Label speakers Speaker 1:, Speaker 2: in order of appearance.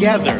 Speaker 1: together.